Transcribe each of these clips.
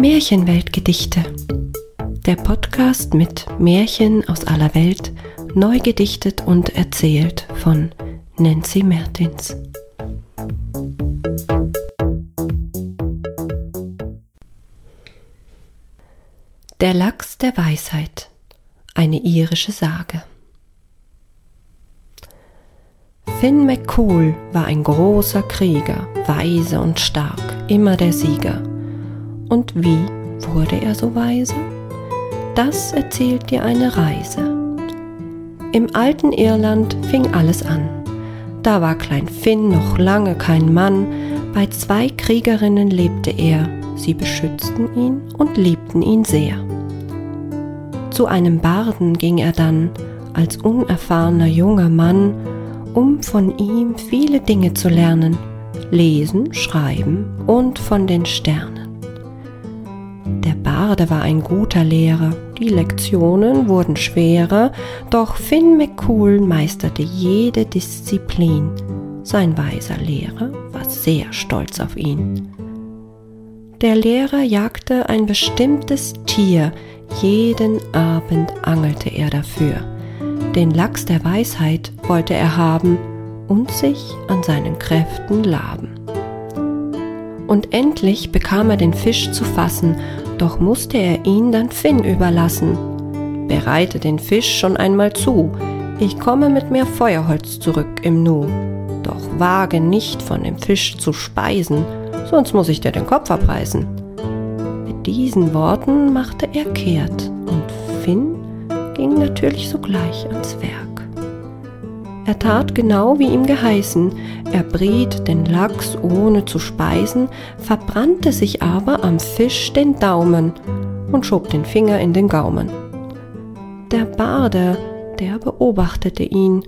Märchenweltgedichte. Der Podcast mit Märchen aus aller Welt, neu gedichtet und erzählt von Nancy Mertins. Der Lachs der Weisheit. Eine irische Sage. Finn McCool war ein großer Krieger, weise und stark, immer der Sieger. Und wie wurde er so weise? Das erzählt dir eine Reise. Im alten Irland fing alles an. Da war Klein Finn noch lange kein Mann, bei zwei Kriegerinnen lebte er, sie beschützten ihn und liebten ihn sehr. Zu einem Barden ging er dann, als unerfahrener junger Mann, um von ihm viele Dinge zu lernen, lesen, schreiben und von den Sternen. Barde war ein guter Lehrer, die Lektionen wurden schwerer, doch Finn McCool meisterte jede Disziplin. Sein weiser Lehrer war sehr stolz auf ihn. Der Lehrer jagte ein bestimmtes Tier, jeden Abend angelte er dafür den Lachs der Weisheit wollte er haben und sich an seinen Kräften laben. Und endlich bekam er den Fisch zu fassen, doch musste er ihn dann Finn überlassen. Bereite den Fisch schon einmal zu, ich komme mit mehr Feuerholz zurück im Nu. Doch wage nicht von dem Fisch zu speisen, sonst muss ich dir den Kopf abreißen. Mit diesen Worten machte er kehrt und Finn ging natürlich sogleich ans Werk. Er tat genau wie ihm geheißen, er briet den Lachs ohne zu speisen, verbrannte sich aber am Fisch den Daumen und schob den Finger in den Gaumen. Der Barde, der beobachtete ihn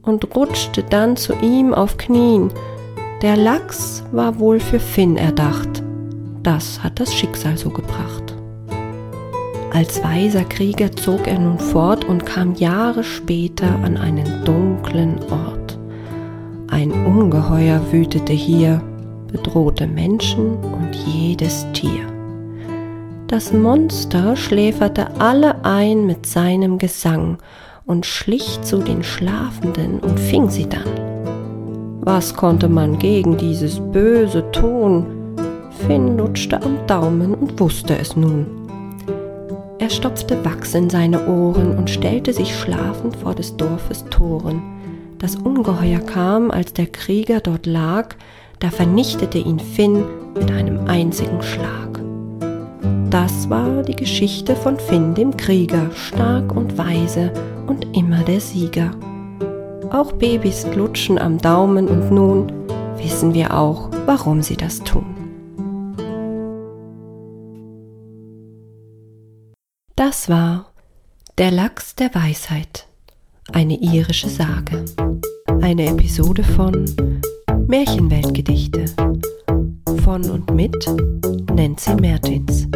und rutschte dann zu ihm auf Knien. Der Lachs war wohl für Finn erdacht. Das hat das Schicksal so gebracht. Als weiser Krieger zog er nun fort und kam Jahre später an einen dunklen Ort. Ein Ungeheuer wütete hier, bedrohte Menschen und jedes Tier. Das Monster schläferte alle ein mit seinem Gesang und schlich zu den Schlafenden und fing sie dann. Was konnte man gegen dieses Böse tun? Finn lutschte am Daumen und wusste es nun. Stopfte Wachs in seine Ohren und stellte sich schlafend vor des Dorfes Toren. Das Ungeheuer kam, als der Krieger dort lag, da vernichtete ihn Finn mit einem einzigen Schlag. Das war die Geschichte von Finn dem Krieger, stark und weise und immer der Sieger. Auch Babys lutschen am Daumen und nun wissen wir auch, warum sie das tun. Das war Der Lachs der Weisheit, eine irische Sage. Eine Episode von Märchenweltgedichte von und mit Nancy Mertins.